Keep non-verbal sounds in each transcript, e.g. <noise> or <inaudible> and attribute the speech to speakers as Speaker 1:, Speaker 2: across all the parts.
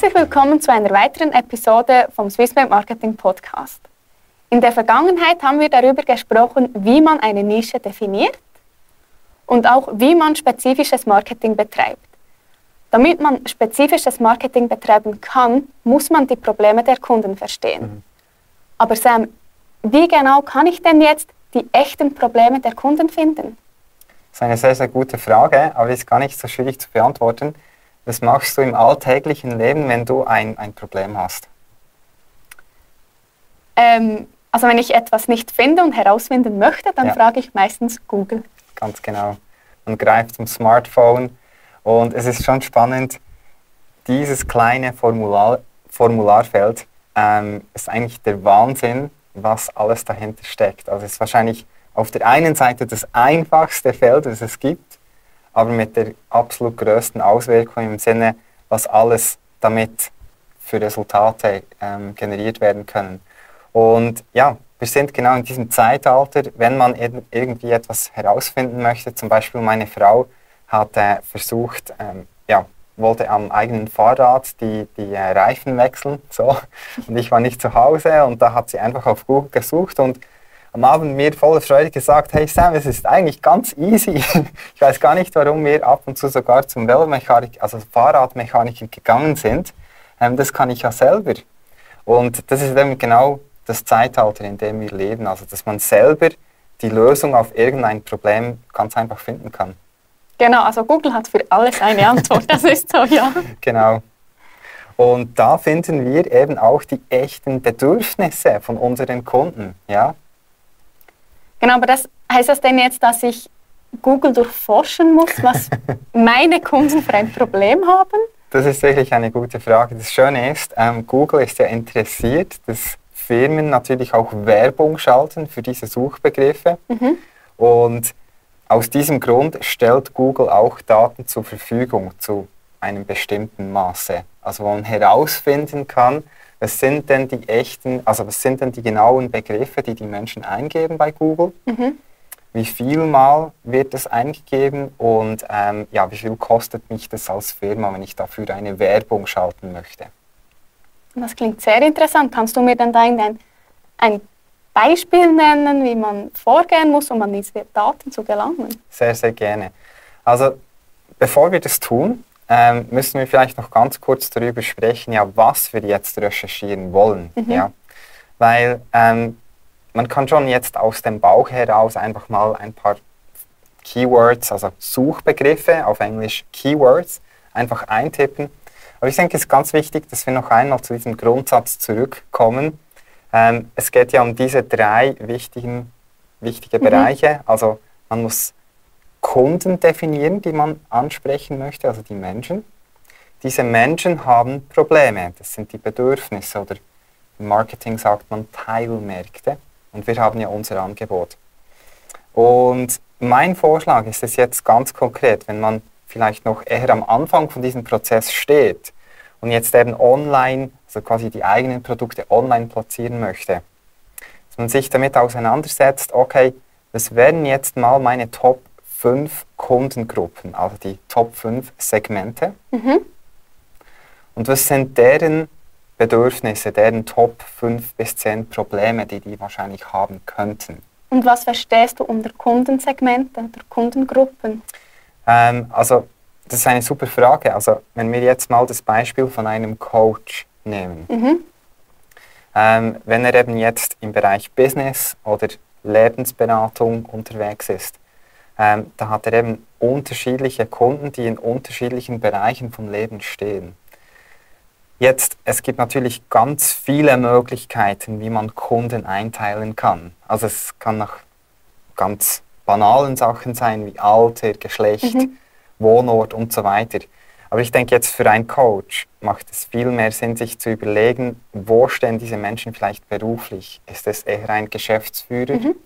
Speaker 1: Herzlich willkommen zu einer weiteren Episode vom Swissmade Marketing Podcast. In der Vergangenheit haben wir darüber gesprochen, wie man eine Nische definiert und auch wie man spezifisches Marketing betreibt. Damit man spezifisches Marketing betreiben kann, muss man die Probleme der Kunden verstehen. Mhm. Aber Sam, wie genau kann ich denn jetzt die echten Probleme der Kunden finden?
Speaker 2: Das ist eine sehr, sehr gute Frage, aber ist gar nicht so schwierig zu beantworten. Was machst du im alltäglichen Leben, wenn du ein, ein Problem hast?
Speaker 1: Ähm, also wenn ich etwas nicht finde und herausfinden möchte, dann ja. frage ich meistens Google.
Speaker 2: Ganz genau. Man greift zum Smartphone und es ist schon spannend, dieses kleine Formular, Formularfeld ähm, ist eigentlich der Wahnsinn, was alles dahinter steckt. Also es ist wahrscheinlich auf der einen Seite das einfachste Feld, das es gibt, aber mit der absolut größten Auswirkung im Sinne, was alles damit für Resultate ähm, generiert werden können. Und ja, wir sind genau in diesem Zeitalter, wenn man irgendwie etwas herausfinden möchte. Zum Beispiel meine Frau hat äh, versucht, ähm, ja, wollte am eigenen Fahrrad die, die äh, Reifen wechseln. So. <laughs> Und ich war nicht zu Hause und da hat sie einfach auf Google gesucht und am Abend mir voller Freude gesagt, hey Sam, es ist eigentlich ganz easy. <laughs> ich weiß gar nicht, warum wir ab und zu sogar zum Velomechanik, also Fahrradmechaniker gegangen sind. Ähm, das kann ich ja selber. Und das ist eben genau das Zeitalter, in dem wir leben. Also, dass man selber die Lösung auf irgendein Problem ganz einfach finden kann.
Speaker 1: Genau, also Google hat für alles eine Antwort, das ist so, ja. <laughs>
Speaker 2: Genau. Und da finden wir eben auch die echten Bedürfnisse von unseren Kunden, ja.
Speaker 1: Genau, aber das heißt das denn jetzt, dass ich Google durchforschen muss, was <laughs> meine Kunden für ein Problem haben?
Speaker 2: Das ist wirklich eine gute Frage. Das Schöne ist, ähm, Google ist ja interessiert, dass Firmen natürlich auch Werbung schalten für diese Suchbegriffe. Mhm. Und aus diesem Grund stellt Google auch Daten zur Verfügung zu einem bestimmten Maße. Also wo man herausfinden kann, was sind denn die echten, also was sind denn die genauen Begriffe, die die Menschen eingeben bei Google? Mhm. Wie viel Mal wird das eingegeben und ähm, ja, wie viel kostet mich das als Firma, wenn ich dafür eine Werbung schalten möchte?
Speaker 1: Das klingt sehr interessant. Kannst du mir dann da ein, ein Beispiel nennen, wie man vorgehen muss, um an diese Daten zu gelangen?
Speaker 2: Sehr, sehr gerne. Also, bevor wir das tun, ähm, müssen wir vielleicht noch ganz kurz darüber sprechen, ja, was wir jetzt recherchieren wollen. Mhm. Ja? Weil ähm, man kann schon jetzt aus dem Bauch heraus einfach mal ein paar Keywords, also Suchbegriffe, auf Englisch Keywords, einfach eintippen aber ich denke, es ist ganz wichtig, dass wir noch einmal zu diesem Grundsatz zurückkommen. Ähm, es geht ja um diese drei wichtigen wichtige mhm. Bereiche. Also man muss Kunden definieren, die man ansprechen möchte, also die Menschen. Diese Menschen haben Probleme, das sind die Bedürfnisse oder im Marketing sagt man Teilmärkte und wir haben ja unser Angebot. Und mein Vorschlag ist es jetzt ganz konkret, wenn man vielleicht noch eher am Anfang von diesem Prozess steht und jetzt eben online, also quasi die eigenen Produkte online platzieren möchte, dass man sich damit auseinandersetzt, okay, was wären jetzt mal meine Top 5 Kundengruppen, also die Top 5 Segmente? Mhm. Und was sind deren Bedürfnisse, deren Top 5 bis 10 Probleme, die die wahrscheinlich haben könnten?
Speaker 1: Und was verstehst du unter Kundensegmenten oder Kundengruppen?
Speaker 2: Ähm, also das ist eine super Frage. Also wenn wir jetzt mal das Beispiel von einem Coach nehmen. Mhm. Ähm, wenn er eben jetzt im Bereich Business oder Lebensberatung unterwegs ist, ähm, da hat er eben unterschiedliche Kunden, die in unterschiedlichen Bereichen vom Leben stehen. Jetzt, es gibt natürlich ganz viele Möglichkeiten, wie man Kunden einteilen kann. Also es kann nach ganz banalen Sachen sein wie Alter, Geschlecht, mhm. Wohnort und so weiter. Aber ich denke jetzt für einen Coach macht es viel mehr Sinn, sich zu überlegen, wo stehen diese Menschen vielleicht beruflich? Ist es eher ein Geschäftsführer, mhm.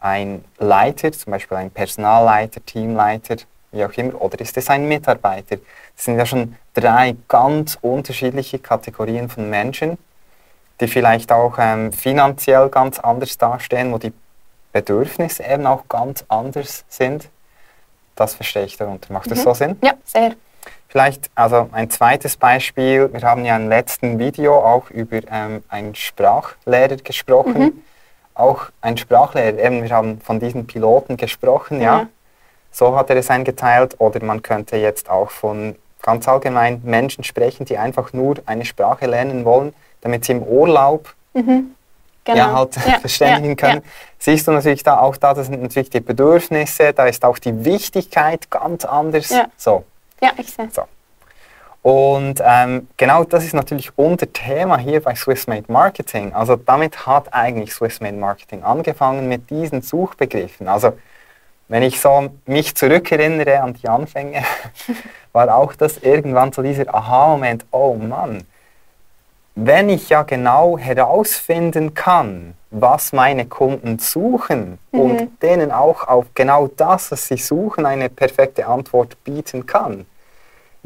Speaker 2: Ein Leiter, zum Beispiel ein Personalleiter, Teamleiter, wie auch immer, oder ist es ein Mitarbeiter? Das sind ja schon drei ganz unterschiedliche Kategorien von Menschen, die vielleicht auch ähm, finanziell ganz anders dastehen, wo die Bedürfnisse eben auch ganz anders sind. Das verstehe ich darunter. Macht das mhm. so Sinn?
Speaker 1: Ja, sehr.
Speaker 2: Vielleicht also ein zweites Beispiel. Wir haben ja im letzten Video auch über ähm, einen Sprachlehrer gesprochen. Mhm. Auch ein Sprachlehrer, eben, wir haben von diesen Piloten gesprochen, ja. ja. So hat er es eingeteilt. Oder man könnte jetzt auch von ganz allgemein Menschen sprechen, die einfach nur eine Sprache lernen wollen, damit sie im Urlaub mhm. genau. ja, halt ja. <laughs> verständigen können. Ja. Siehst du natürlich da auch da, das sind natürlich die Bedürfnisse, da ist auch die Wichtigkeit ganz anders. So.
Speaker 1: Ja, ich sehe.
Speaker 2: So. Und ähm, genau das ist natürlich unser Thema hier bei Swissmade Marketing. Also damit hat eigentlich Swissmade Marketing angefangen mit diesen Suchbegriffen. Also wenn ich so mich zurückerinnere an die Anfänge, <laughs> war auch das irgendwann so dieser Aha-Moment, oh Mann, wenn ich ja genau herausfinden kann, was meine Kunden suchen mhm. und denen auch auf genau das, was sie suchen, eine perfekte Antwort bieten kann,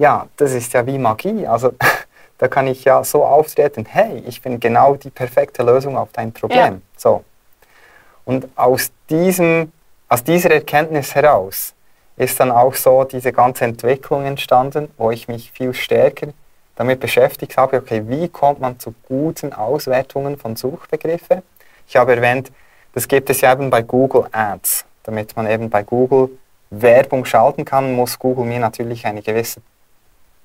Speaker 2: ja, das ist ja wie Magie. Also <laughs> da kann ich ja so auftreten, hey, ich bin genau die perfekte Lösung auf dein Problem. Ja. So. Und aus, diesem, aus dieser Erkenntnis heraus ist dann auch so diese ganze Entwicklung entstanden, wo ich mich viel stärker damit beschäftigt habe, okay, wie kommt man zu guten Auswertungen von Suchbegriffen? Ich habe erwähnt, das gibt es ja eben bei Google Ads. Damit man eben bei Google Werbung schalten kann, muss Google mir natürlich eine gewisse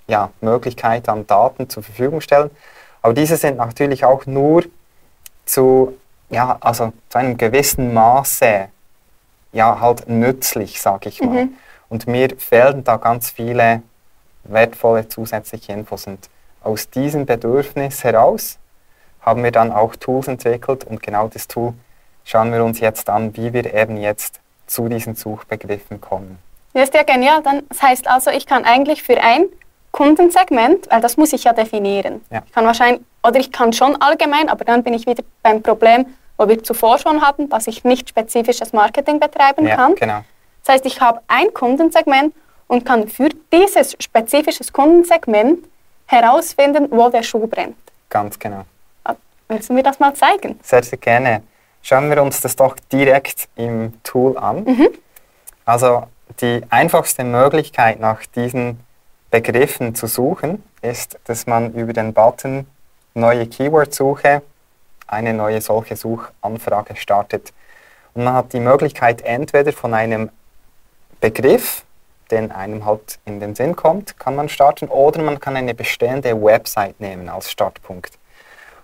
Speaker 2: ja, Möglichkeit an Daten zur Verfügung stellen. Aber diese sind natürlich auch nur zu, ja, also zu einem gewissen Maße ja, halt nützlich, sage ich mal. Mhm. Und mir fehlen da ganz viele wertvolle zusätzliche Infos. Und aus diesem Bedürfnis heraus haben wir dann auch Tools entwickelt und genau das Tool schauen wir uns jetzt an, wie wir eben jetzt zu diesen Suchbegriffen kommen.
Speaker 1: Das ist ja genial. das heißt also, ich kann eigentlich für ein Kundensegment, weil das muss ich ja definieren. Ja. Ich kann wahrscheinlich, oder ich kann schon allgemein, aber dann bin ich wieder beim Problem, wo wir zuvor schon hatten, dass ich nicht spezifisches Marketing betreiben ja, kann. Genau. Das heißt, ich habe ein Kundensegment und kann für dieses spezifische Kundensegment herausfinden, wo der Schuh brennt.
Speaker 2: Ganz genau.
Speaker 1: Ah, willst du mir das mal zeigen?
Speaker 2: Sehr, sehr gerne. Schauen wir uns das doch direkt im Tool an. Mhm. Also die einfachste Möglichkeit nach diesen Begriffen zu suchen ist, dass man über den Button Neue Keyword-Suche eine neue solche Suchanfrage startet. Und man hat die Möglichkeit, entweder von einem Begriff den einem halt in den Sinn kommt, kann man starten. Oder man kann eine bestehende Website nehmen als Startpunkt.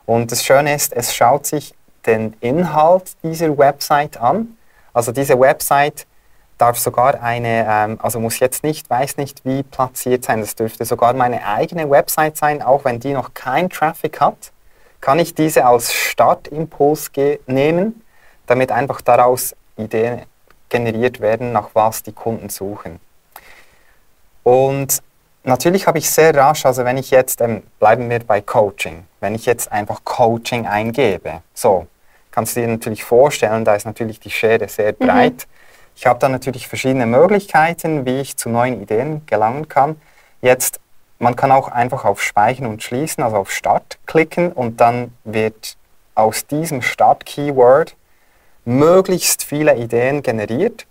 Speaker 2: Und das Schöne ist, es schaut sich den Inhalt dieser Website an. Also diese Website darf sogar eine, ähm, also muss jetzt nicht, weiß nicht wie platziert sein. Das dürfte sogar meine eigene Website sein, auch wenn die noch kein Traffic hat. Kann ich diese als Startimpuls nehmen, damit einfach daraus Ideen generiert werden, nach was die Kunden suchen. Und natürlich habe ich sehr rasch, also wenn ich jetzt, ähm, bleiben wir bei Coaching, wenn ich jetzt einfach Coaching eingebe, so, kannst du dir natürlich vorstellen, da ist natürlich die Schere sehr mhm. breit. Ich habe da natürlich verschiedene Möglichkeiten, wie ich zu neuen Ideen gelangen kann. Jetzt, man kann auch einfach auf Speichern und Schließen, also auf Start klicken und dann wird aus diesem Start-Keyword möglichst viele Ideen generiert.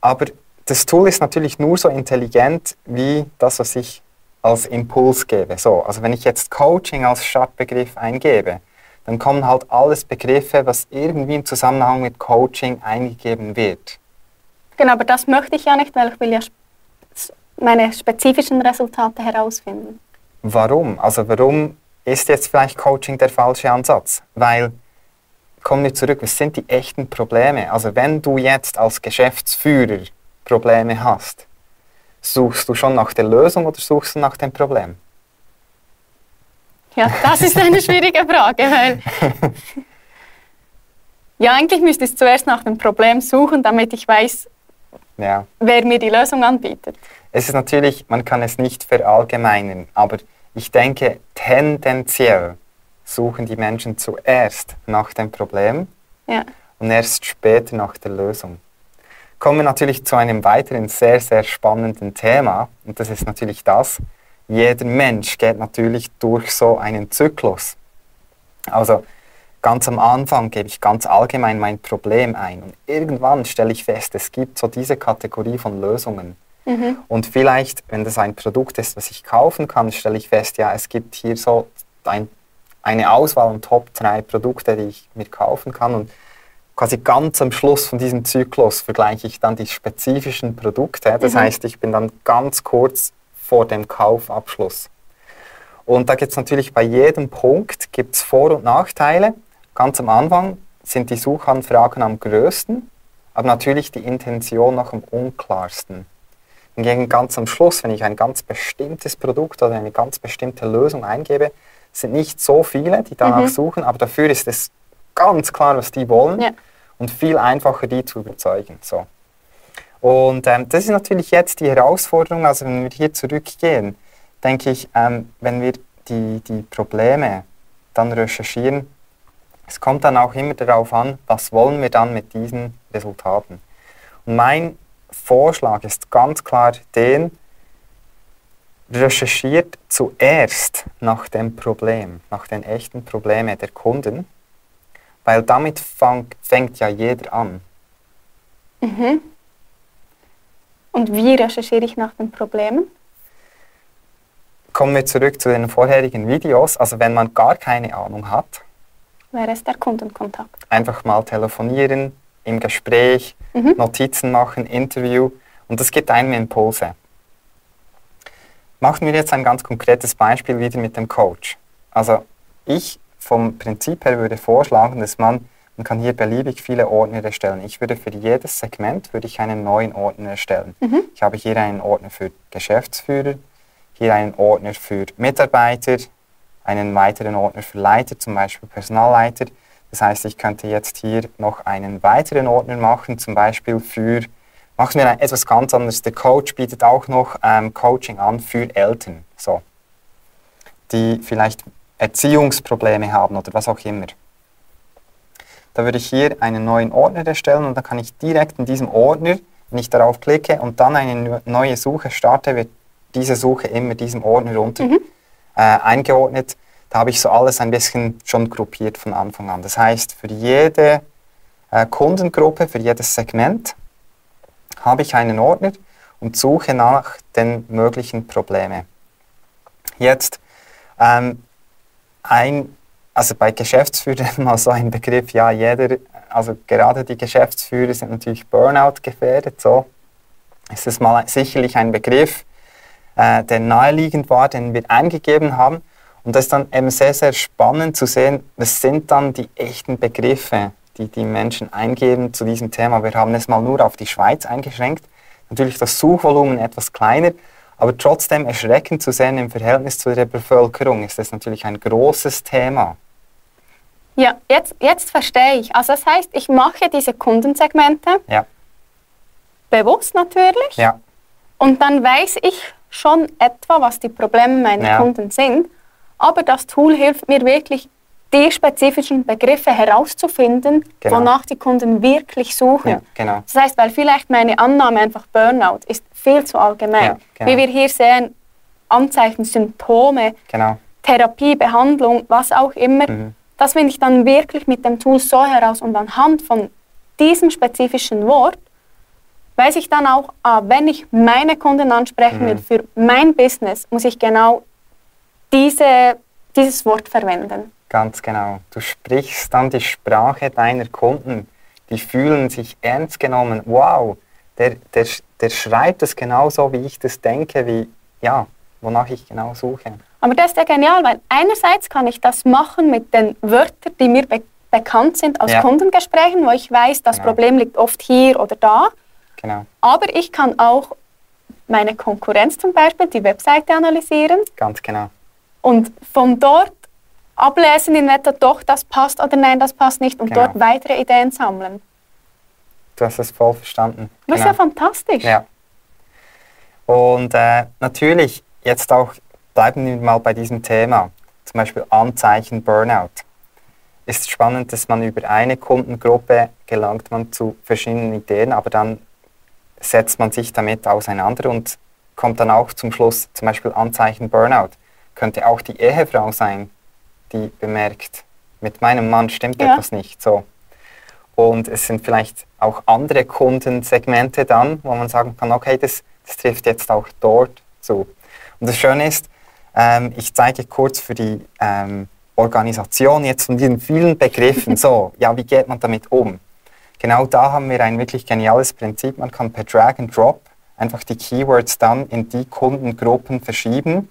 Speaker 2: Aber das Tool ist natürlich nur so intelligent wie das, was ich als Impuls gebe. So, also wenn ich jetzt Coaching als Startbegriff eingebe, dann kommen halt alles Begriffe, was irgendwie im Zusammenhang mit Coaching eingegeben wird.
Speaker 1: Genau, aber das möchte ich ja nicht, weil ich will ja meine spezifischen Resultate herausfinden.
Speaker 2: Warum? Also warum ist jetzt vielleicht Coaching der falsche Ansatz? Weil, kommen wir zurück, was sind die echten Probleme? Also wenn du jetzt als Geschäftsführer Probleme hast, suchst du schon nach der Lösung oder suchst du nach dem Problem?
Speaker 1: Ja, das ist eine schwierige Frage, weil <laughs> ja, eigentlich müsste ich zuerst nach dem Problem suchen, damit ich weiß, ja. wer mir die Lösung anbietet.
Speaker 2: Es ist natürlich, man kann es nicht verallgemeinern, aber ich denke, tendenziell suchen die Menschen zuerst nach dem Problem ja. und erst später nach der Lösung kommen wir natürlich zu einem weiteren sehr, sehr spannenden Thema. Und das ist natürlich das, jeder Mensch geht natürlich durch so einen Zyklus. Also ganz am Anfang gebe ich ganz allgemein mein Problem ein und irgendwann stelle ich fest, es gibt so diese Kategorie von Lösungen. Mhm. Und vielleicht, wenn das ein Produkt ist, was ich kaufen kann, stelle ich fest, ja, es gibt hier so ein, eine Auswahl und Top 3 Produkte, die ich mir kaufen kann. Und quasi ganz am Schluss von diesem Zyklus vergleiche ich dann die spezifischen Produkte. Das mhm. heißt, ich bin dann ganz kurz vor dem Kaufabschluss. Und da gibt es natürlich bei jedem Punkt gibt's Vor- und Nachteile. Ganz am Anfang sind die Suchanfragen am größten, aber natürlich die Intention noch am unklarsten. Hingegen ganz am Schluss, wenn ich ein ganz bestimmtes Produkt oder eine ganz bestimmte Lösung eingebe, sind nicht so viele, die danach mhm. suchen, aber dafür ist es ganz klar, was die wollen ja. und viel einfacher, die zu überzeugen. So. Und ähm, das ist natürlich jetzt die Herausforderung, also wenn wir hier zurückgehen, denke ich, ähm, wenn wir die, die Probleme dann recherchieren, es kommt dann auch immer darauf an, was wollen wir dann mit diesen Resultaten. Und mein Vorschlag ist ganz klar den, recherchiert zuerst nach dem Problem, nach den echten Problemen der Kunden weil damit fang, fängt ja jeder an.
Speaker 1: Mhm. Und wie recherchiere ich nach den Problemen?
Speaker 2: Kommen wir zurück zu den vorherigen Videos. Also wenn man gar keine Ahnung hat,
Speaker 1: wäre es der Kundenkontakt.
Speaker 2: Einfach mal telefonieren, im Gespräch, mhm. Notizen machen, Interview und das gibt einem Impulse. Machen wir jetzt ein ganz konkretes Beispiel wieder mit dem Coach. Also ich vom Prinzip her würde vorschlagen, dass man, man kann hier beliebig viele Ordner erstellen. Ich würde für jedes Segment würde ich einen neuen Ordner erstellen. Mhm. Ich habe hier einen Ordner für Geschäftsführer, hier einen Ordner für Mitarbeiter, einen weiteren Ordner für Leiter, zum Beispiel Personalleiter. Das heißt, ich könnte jetzt hier noch einen weiteren Ordner machen, zum Beispiel für, machen wir etwas ganz anderes. Der Coach bietet auch noch ähm, Coaching an für Eltern, so, die vielleicht Erziehungsprobleme haben oder was auch immer. Da würde ich hier einen neuen Ordner erstellen und dann kann ich direkt in diesem Ordner, wenn ich darauf klicke und dann eine neue Suche starte, wird diese Suche immer diesem Ordner runter mhm. äh, eingeordnet. Da habe ich so alles ein bisschen schon gruppiert von Anfang an. Das heißt, für jede äh, Kundengruppe, für jedes Segment habe ich einen Ordner und suche nach den möglichen Problemen. Jetzt ähm, ein, also bei Geschäftsführern <laughs> mal so ein Begriff, ja, jeder, also gerade die Geschäftsführer sind natürlich Burnout gefährdet, so ist es mal sicherlich ein Begriff, äh, der naheliegend war, den wir eingegeben haben. Und das ist dann eben sehr, sehr spannend zu sehen, was sind dann die echten Begriffe, die die Menschen eingeben zu diesem Thema. Wir haben es mal nur auf die Schweiz eingeschränkt. Natürlich das Suchvolumen etwas kleiner, aber trotzdem erschreckend zu sehen im Verhältnis zu der Bevölkerung ist das natürlich ein großes Thema.
Speaker 1: Ja, jetzt, jetzt verstehe ich. Also das heißt, ich mache diese Kundensegmente ja. bewusst natürlich. Ja. Und dann weiß ich schon etwa, was die Probleme meiner ja. Kunden sind. Aber das Tool hilft mir wirklich, die spezifischen Begriffe herauszufinden, genau. wonach die Kunden wirklich suchen. Ja, genau. Das heißt, weil vielleicht meine Annahme einfach Burnout ist viel zu allgemein. Ja, genau. Wie wir hier sehen, Anzeichen, Symptome, genau. Therapie, Behandlung, was auch immer, mhm. Das finde ich dann wirklich mit dem Tool so heraus und anhand von diesem spezifischen Wort weiß ich dann auch, ah, wenn ich meine Kunden ansprechen mhm. will für mein Business, muss ich genau diese, dieses Wort verwenden.
Speaker 2: Ganz genau. Du sprichst dann die Sprache deiner Kunden. Die fühlen sich ernst genommen. Wow, der, der, der schreibt es genauso, wie ich das denke, wie, ja, wonach ich genau suche.
Speaker 1: Aber das ist ja genial, weil einerseits kann ich das machen mit den Wörtern, die mir be bekannt sind aus ja. Kundengesprächen, wo ich weiß, das genau. Problem liegt oft hier oder da. Genau. Aber ich kann auch meine Konkurrenz zum Beispiel, die Webseite analysieren.
Speaker 2: Ganz genau.
Speaker 1: Und von dort ablesen in etwa doch, das passt oder nein, das passt nicht und genau. dort weitere Ideen sammeln.
Speaker 2: Du hast es voll verstanden.
Speaker 1: Das genau. ist ja genau. fantastisch.
Speaker 2: Ja. Und äh, natürlich, jetzt auch bleiben wir mal bei diesem Thema, zum Beispiel Anzeichen Burnout. Ist spannend, dass man über eine Kundengruppe gelangt man zu verschiedenen Ideen, aber dann setzt man sich damit auseinander und kommt dann auch zum Schluss zum Beispiel Anzeichen Burnout. Könnte auch die Ehefrau sein, die bemerkt, mit meinem Mann stimmt ja. etwas nicht. So. Und es sind vielleicht auch andere Kundensegmente dann, wo man sagen kann, okay, das, Das trifft jetzt auch dort zu. Und das Schöne ist, ähm, ich zeige kurz für die ähm, Organisation jetzt von diesen vielen Begriffen, so, <laughs> ja, wie geht man damit um? Genau da haben wir ein wirklich geniales Prinzip. Man kann per Drag and Drop einfach die Keywords dann in die Kundengruppen verschieben.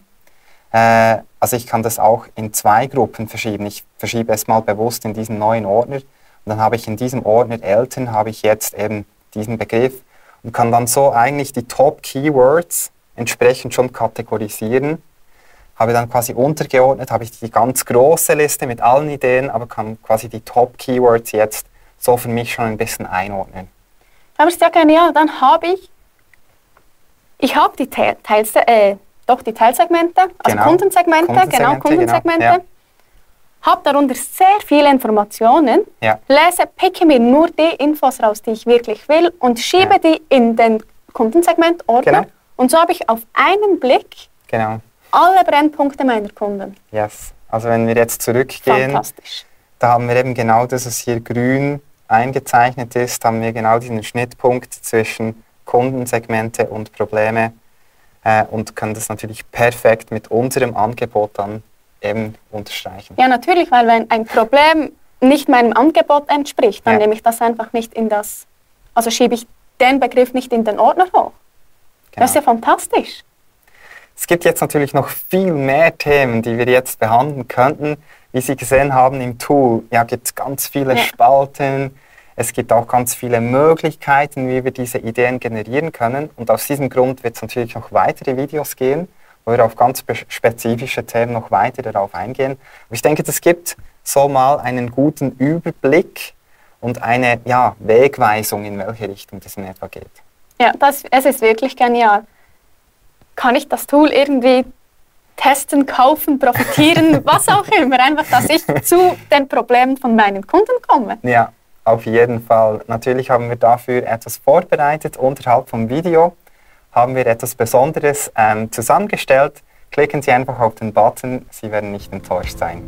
Speaker 2: Äh, also ich kann das auch in zwei Gruppen verschieben. Ich verschiebe es mal bewusst in diesen neuen Ordner und dann habe ich in diesem Ordner Eltern habe ich jetzt eben diesen Begriff und kann dann so eigentlich die Top-Keywords entsprechend schon kategorisieren. Habe dann quasi untergeordnet, habe ich die ganz große Liste mit allen Ideen, aber kann quasi die Top-Keywords jetzt so für mich schon ein bisschen einordnen.
Speaker 1: Aber ist ja genial. Dann habe ich, ich habe die Teils, äh, doch die Teilsegmente, also genau. Kundensegmente, Kundensegmente, genau Kundensegmente. Genau. Ja. Habe darunter sehr viele Informationen, ja. lese, picke mir nur die Infos raus, die ich wirklich will und schiebe ja. die in den Kundensegment-Ordner. Genau. Und so habe ich auf einen Blick genau. Alle Brennpunkte meiner Kunden.
Speaker 2: Yes. Also wenn wir jetzt zurückgehen, da haben wir eben genau das, was hier grün eingezeichnet ist, haben wir genau diesen Schnittpunkt zwischen Kundensegmente und Probleme äh, und können das natürlich perfekt mit unserem Angebot dann eben unterstreichen.
Speaker 1: Ja, natürlich, weil wenn ein Problem nicht meinem Angebot entspricht, dann ja. nehme ich das einfach nicht in das, also schiebe ich den Begriff nicht in den Ordner hoch. Genau. Das ist ja fantastisch.
Speaker 2: Es gibt jetzt natürlich noch viel mehr Themen, die wir jetzt behandeln könnten. Wie Sie gesehen haben im Tool, ja, gibt es ganz viele ja. Spalten. Es gibt auch ganz viele Möglichkeiten, wie wir diese Ideen generieren können. Und aus diesem Grund wird es natürlich noch weitere Videos geben, wo wir auf ganz spezifische Themen noch weiter darauf eingehen. Aber ich denke, das gibt so mal einen guten Überblick und eine ja, Wegweisung, in welche Richtung das in etwa geht.
Speaker 1: Ja, das, es ist wirklich genial. Kann ich das Tool irgendwie testen, kaufen, profitieren, <laughs> was auch immer. Einfach, dass ich zu den Problemen von meinen Kunden komme.
Speaker 2: Ja, auf jeden Fall. Natürlich haben wir dafür etwas vorbereitet. Unterhalb vom Video haben wir etwas Besonderes ähm, zusammengestellt. Klicken Sie einfach auf den Button, Sie werden nicht enttäuscht sein.